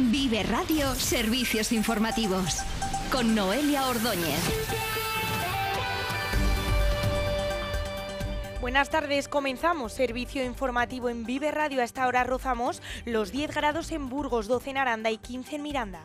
Vive Radio Servicios Informativos con Noelia Ordóñez. Buenas tardes, comenzamos servicio informativo en Vive Radio. A esta hora rozamos los 10 grados en Burgos, 12 en Aranda y 15 en Miranda.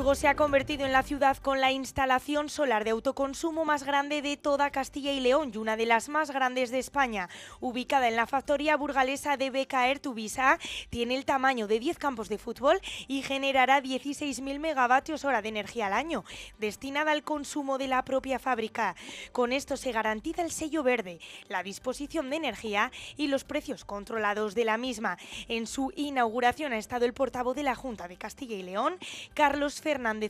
Burgos se ha convertido en la ciudad con la instalación solar de autoconsumo más grande de toda Castilla y León y una de las más grandes de España. Ubicada en la factoría burgalesa de Becaer Tuvisa, tiene el tamaño de 10 campos de fútbol y generará 16.000 megavatios hora de energía al año, destinada al consumo de la propia fábrica. Con esto se garantiza el sello verde, la disposición de energía y los precios controlados de la misma. En su inauguración ha estado el portavoz de la Junta de Castilla y León, Carlos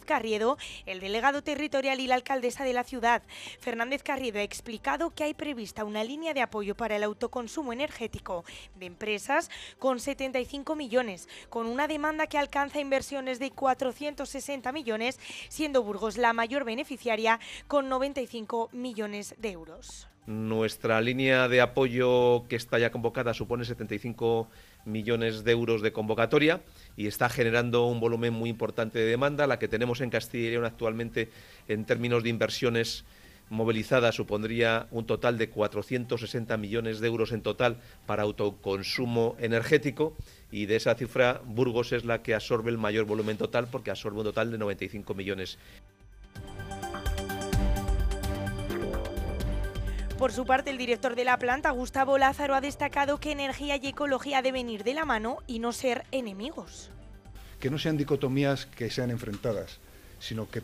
Carriedo, el delegado territorial y la alcaldesa de la ciudad. Fernández Carriedo ha explicado que hay prevista una línea de apoyo para el autoconsumo energético de empresas con 75 millones, con una demanda que alcanza inversiones de 460 millones, siendo Burgos la mayor beneficiaria con 95 millones de euros. Nuestra línea de apoyo que está ya convocada supone 75 millones de euros de convocatoria y está generando un volumen muy importante de demanda. La que tenemos en Castilla y León actualmente en términos de inversiones movilizadas supondría un total de 460 millones de euros en total para autoconsumo energético y de esa cifra Burgos es la que absorbe el mayor volumen total porque absorbe un total de 95 millones. Por su parte, el director de la planta, Gustavo Lázaro, ha destacado que energía y ecología deben ir de la mano y no ser enemigos. Que no sean dicotomías que sean enfrentadas, sino que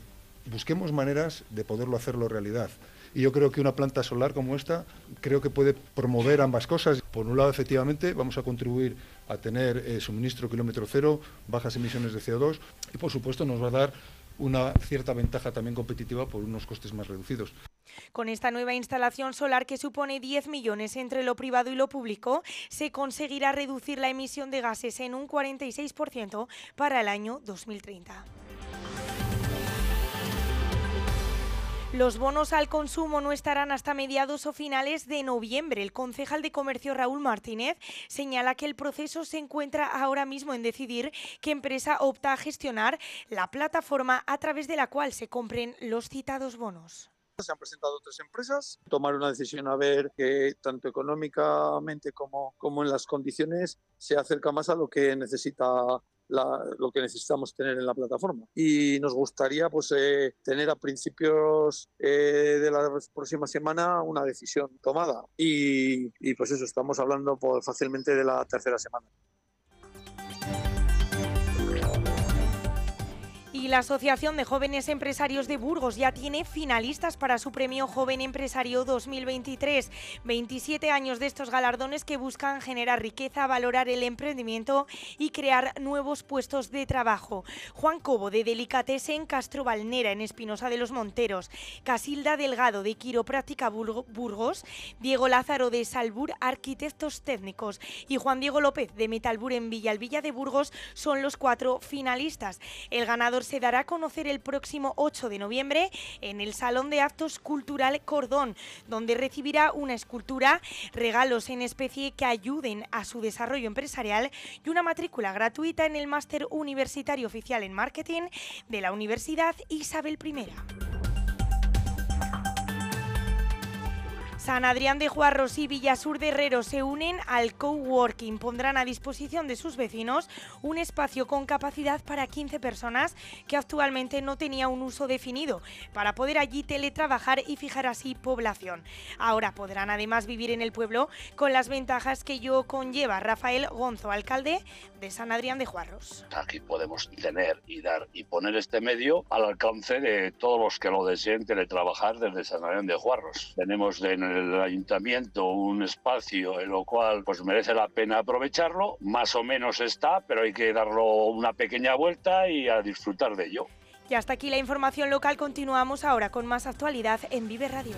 busquemos maneras de poderlo hacerlo realidad. Y yo creo que una planta solar como esta creo que puede promover ambas cosas. Por un lado, efectivamente, vamos a contribuir a tener eh, suministro kilómetro cero, bajas emisiones de CO2 y, por supuesto, nos va a dar una cierta ventaja también competitiva por unos costes más reducidos. Con esta nueva instalación solar que supone 10 millones entre lo privado y lo público, se conseguirá reducir la emisión de gases en un 46% para el año 2030. Los bonos al consumo no estarán hasta mediados o finales de noviembre. El concejal de comercio Raúl Martínez señala que el proceso se encuentra ahora mismo en decidir qué empresa opta a gestionar la plataforma a través de la cual se compren los citados bonos. Se han presentado tres empresas, tomar una decisión a ver que tanto económicamente como, como en las condiciones se acerca más a lo que necesita lo que necesitamos tener en la plataforma. Y nos gustaría pues, eh, tener a principios eh, de la próxima semana una decisión tomada. Y, y pues eso, estamos hablando pues, fácilmente de la tercera semana. La Asociación de Jóvenes Empresarios de Burgos ya tiene finalistas para su premio Joven Empresario 2023. 27 años de estos galardones que buscan generar riqueza, valorar el emprendimiento y crear nuevos puestos de trabajo. Juan Cobo de Delicatessen Castro Valnera en Espinosa de los Monteros, Casilda Delgado de Quiropráctica Burgos, Diego Lázaro de Salbur Arquitectos Técnicos y Juan Diego López de Metalbur en Villalvilla de Burgos son los cuatro finalistas. El ganador se dará a conocer el próximo 8 de noviembre en el Salón de Actos Cultural Cordón, donde recibirá una escultura, regalos en especie que ayuden a su desarrollo empresarial y una matrícula gratuita en el Máster Universitario Oficial en Marketing de la Universidad Isabel I. San Adrián de Juarros y Villasur de Herrero se unen al coworking. Pondrán a disposición de sus vecinos un espacio con capacidad para 15 personas que actualmente no tenía un uso definido para poder allí teletrabajar y fijar así población. Ahora podrán además vivir en el pueblo con las ventajas que yo conlleva Rafael Gonzo, alcalde de San Adrián de Juarros. Aquí podemos tener y dar y poner este medio al alcance de todos los que lo deseen teletrabajar desde San Adrián de Juarros. Tenemos en el ayuntamiento un espacio en lo cual pues merece la pena aprovecharlo, más o menos está, pero hay que darlo una pequeña vuelta y a disfrutar de ello. Y hasta aquí la información local, continuamos ahora con más actualidad en Vive Radio.